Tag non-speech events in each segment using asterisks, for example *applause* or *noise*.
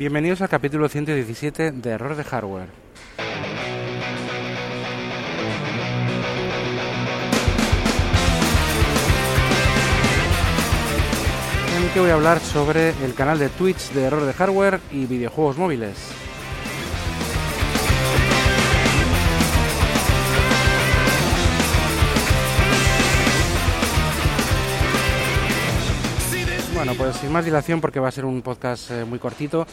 Bienvenidos al capítulo 117 de Error de Hardware. En el que voy a hablar sobre el canal de Twitch de Error de Hardware y videojuegos móviles. Bueno, pues sin más dilación, porque va a ser un podcast eh, muy cortito.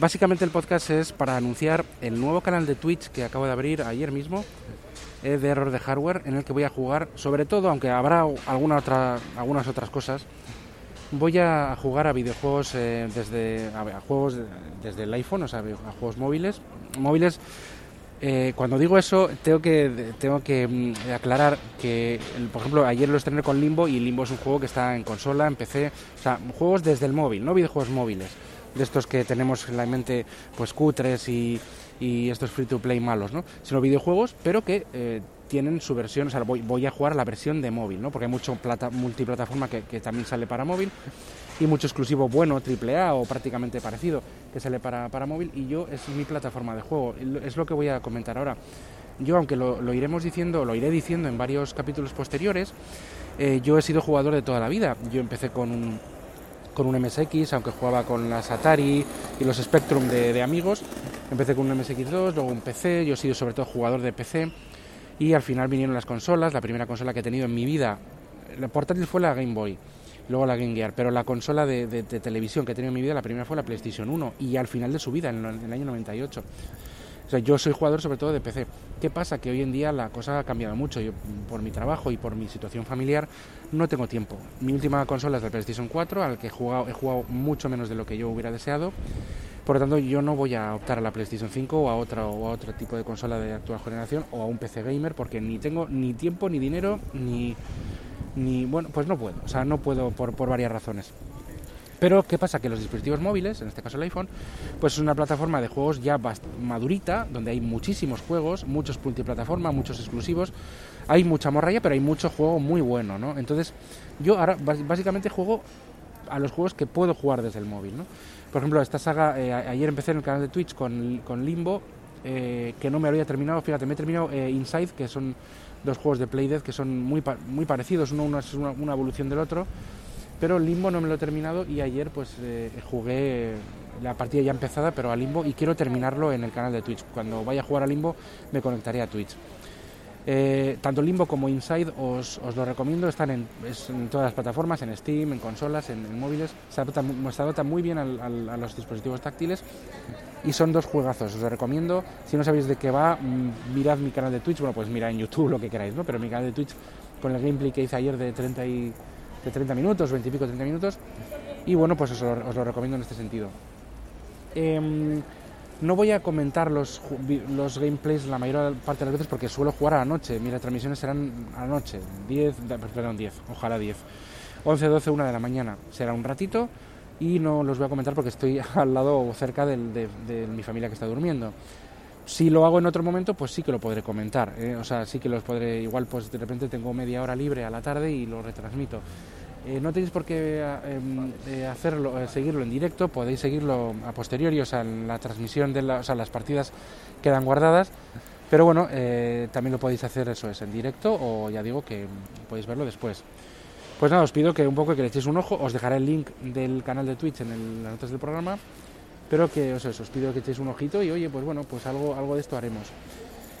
Básicamente el podcast es para anunciar el nuevo canal de Twitch que acabo de abrir ayer mismo, eh, de error de hardware, en el que voy a jugar, sobre todo, aunque habrá alguna otra, algunas otras cosas, voy a jugar a videojuegos eh, desde a, juegos desde el iPhone, o sea, a juegos móviles, móviles eh, cuando digo eso, tengo que, tengo que mm, aclarar que, por ejemplo, ayer lo estrené con Limbo y Limbo es un juego que está en consola, en PC, o sea, juegos desde el móvil, no videojuegos móviles, de estos que tenemos en la mente, pues cutres y, y estos free to play malos, ¿no? Sino videojuegos, pero que eh, tienen su versión, o sea, voy, voy, a jugar la versión de móvil, ¿no? Porque hay mucho plata, multiplataforma que, también sale para móvil y mucho exclusivo bueno, AAA o prácticamente parecido, que sale para, para móvil y yo es mi plataforma de juego, es lo que voy a comentar ahora. Yo, aunque lo, iremos diciendo, lo iré diciendo en varios capítulos posteriores, eh, yo he sido jugador de toda la vida. Yo empecé con un, con un MSX, aunque jugaba con las Atari y los Spectrum de amigos. Empecé con un MSX2, luego un PC, yo he sido sobre todo jugador de PC y al final vinieron las consolas. La primera consola que he tenido en mi vida, la portátil fue la Game Boy luego la Game Gear, pero la consola de, de, de, televisión que he tenido en mi vida, la primera fue la PlayStation 1 y al final de su vida, en, el año 98. O sea, yo soy jugador sobre todo de PC. ¿Qué pasa? Que hoy en día la cosa ha cambiado mucho. Yo, por mi trabajo y por mi situación familiar, no tengo tiempo. Mi última consola es la PlayStation 4, al que he jugado, he jugado mucho menos de lo que yo hubiera deseado. Por lo tanto, yo no voy a optar a la PlayStation 5 o a otra o a otro tipo de consola de actual generación o a un PC gamer porque ni tengo ni tiempo, ni dinero, ni ni bueno, pues no puedo, o sea, no puedo por, por varias razones. Pero ¿qué pasa? Que los dispositivos móviles, en este caso el iPhone, pues es una plataforma de juegos ya madurita, donde hay muchísimos juegos, muchos multiplataforma, muchos exclusivos, hay mucha morralla, pero hay mucho juego muy bueno, ¿no? Entonces, yo ahora básicamente juego a los juegos que puedo jugar desde el móvil, ¿no? Por ejemplo, esta saga, eh, ayer empecé en el canal de Twitch con, con Limbo, eh, que no me había terminado, fíjate, me he terminado eh, Inside, que son dos juegos de Playdead que son muy, muy parecidos, uno, es una, una, evolución del otro, pero Limbo no me lo he terminado y ayer pues jugué la partida ya empezada, pero a Limbo y quiero terminarlo en el canal de Twitch. Cuando vaya a jugar a Limbo me conectaré a Twitch. Eh, tanto Limbo como Inside os, os lo recomiendo, están en, es, en, todas las plataformas, en Steam, en consolas, en, móviles, se adaptan, muy bien a los dispositivos táctiles y son dos juegazos, os lo recomiendo. Si no sabéis de qué va, mirad mi canal de Twitch, bueno, pues mirad en YouTube lo que queráis, ¿no? Pero mi canal de Twitch con el gameplay que hice ayer de 30, y, de 30 minutos, 20 y pico, 30 minutos, y bueno, pues os lo, recomiendo en este sentido. Eh, no voy a comentar los, los gameplays la mayor parte de las veces porque suelo jugar a la noche. Mis transmisiones serán a la noche, 10, perdón, 10, ojalá 10. 11, 12, 1 de la mañana. Será un ratito y no los voy a comentar porque estoy *laughs* al lado o cerca de, de, de, mi familia que está durmiendo. Si lo hago en otro momento, pues sí que lo podré comentar. ¿eh? O sea, sí que los podré. Igual, pues de repente tengo media hora libre a la tarde y lo retransmito. Eh, no tenéis por qué eh, hacerlo, eh, seguirlo en directo, podéis seguirlo a posteriori, o sea, en la transmisión de la, o sea, las partidas quedan guardadas, pero bueno, eh, también lo podéis hacer eso es en directo o ya digo que podéis verlo después. Pues nada, os pido que un poco que le echéis un ojo, os dejaré el link del canal de Twitch en el- las notas del programa, pero que os, eso, os pido que echéis un ojito y oye, pues bueno, pues algo, algo de esto haremos.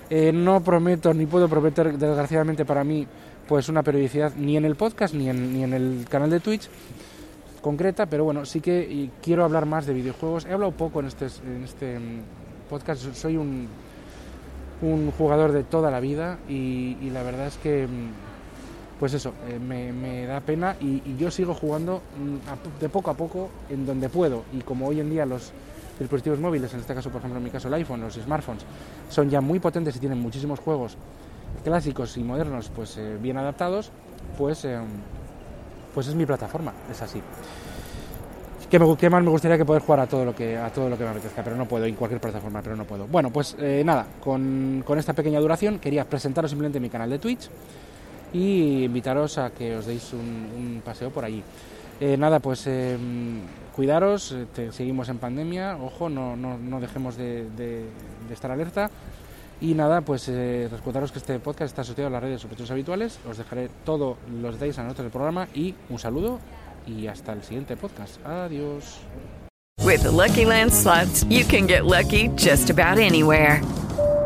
Eh, no prometo ni puedo prometer, desgraciadamente para mí, pues una periodicidad ni en el podcast ni en, ni en el canal de Twitch concreta, pero bueno, sí que quiero hablar más de videojuegos. He hablado poco en este, en este mm, podcast, soy un, un jugador de toda la vida y, la verdad es que, mm, pues eso, eh, me, me da pena y, y yo sigo jugando mm, de poco a poco en donde puedo y como hoy en día los dispositivos móviles, en este caso por ejemplo en mi caso el iPhone, los smartphones, son ya muy potentes y tienen muchísimos juegos clásicos y modernos pues eh, bien adaptados, pues, eh, pues es mi plataforma, es así. Que, me, que más me gustaría que poder jugar a todo lo que a todo lo que me apetezca, pero no puedo, en cualquier plataforma, pero no puedo. Bueno, pues eh, nada, con, con esta pequeña duración quería presentaros simplemente mi canal de Twitch y invitaros a que os deis un, un paseo por allí. Eh, nada, pues eh, cuidaros, eh, te- seguimos en pandemia, ojo, no, no, no dejemos de, de- de estar alerta. Y nada, pues eh, recordaros que este podcast está asociado a las redes sospechosos habituales. Os dejaré todos los detalles las notas del programa y un saludo y hasta el siguiente podcast. Adiós. With the Lucky Land slots, you can get lucky just about anywhere.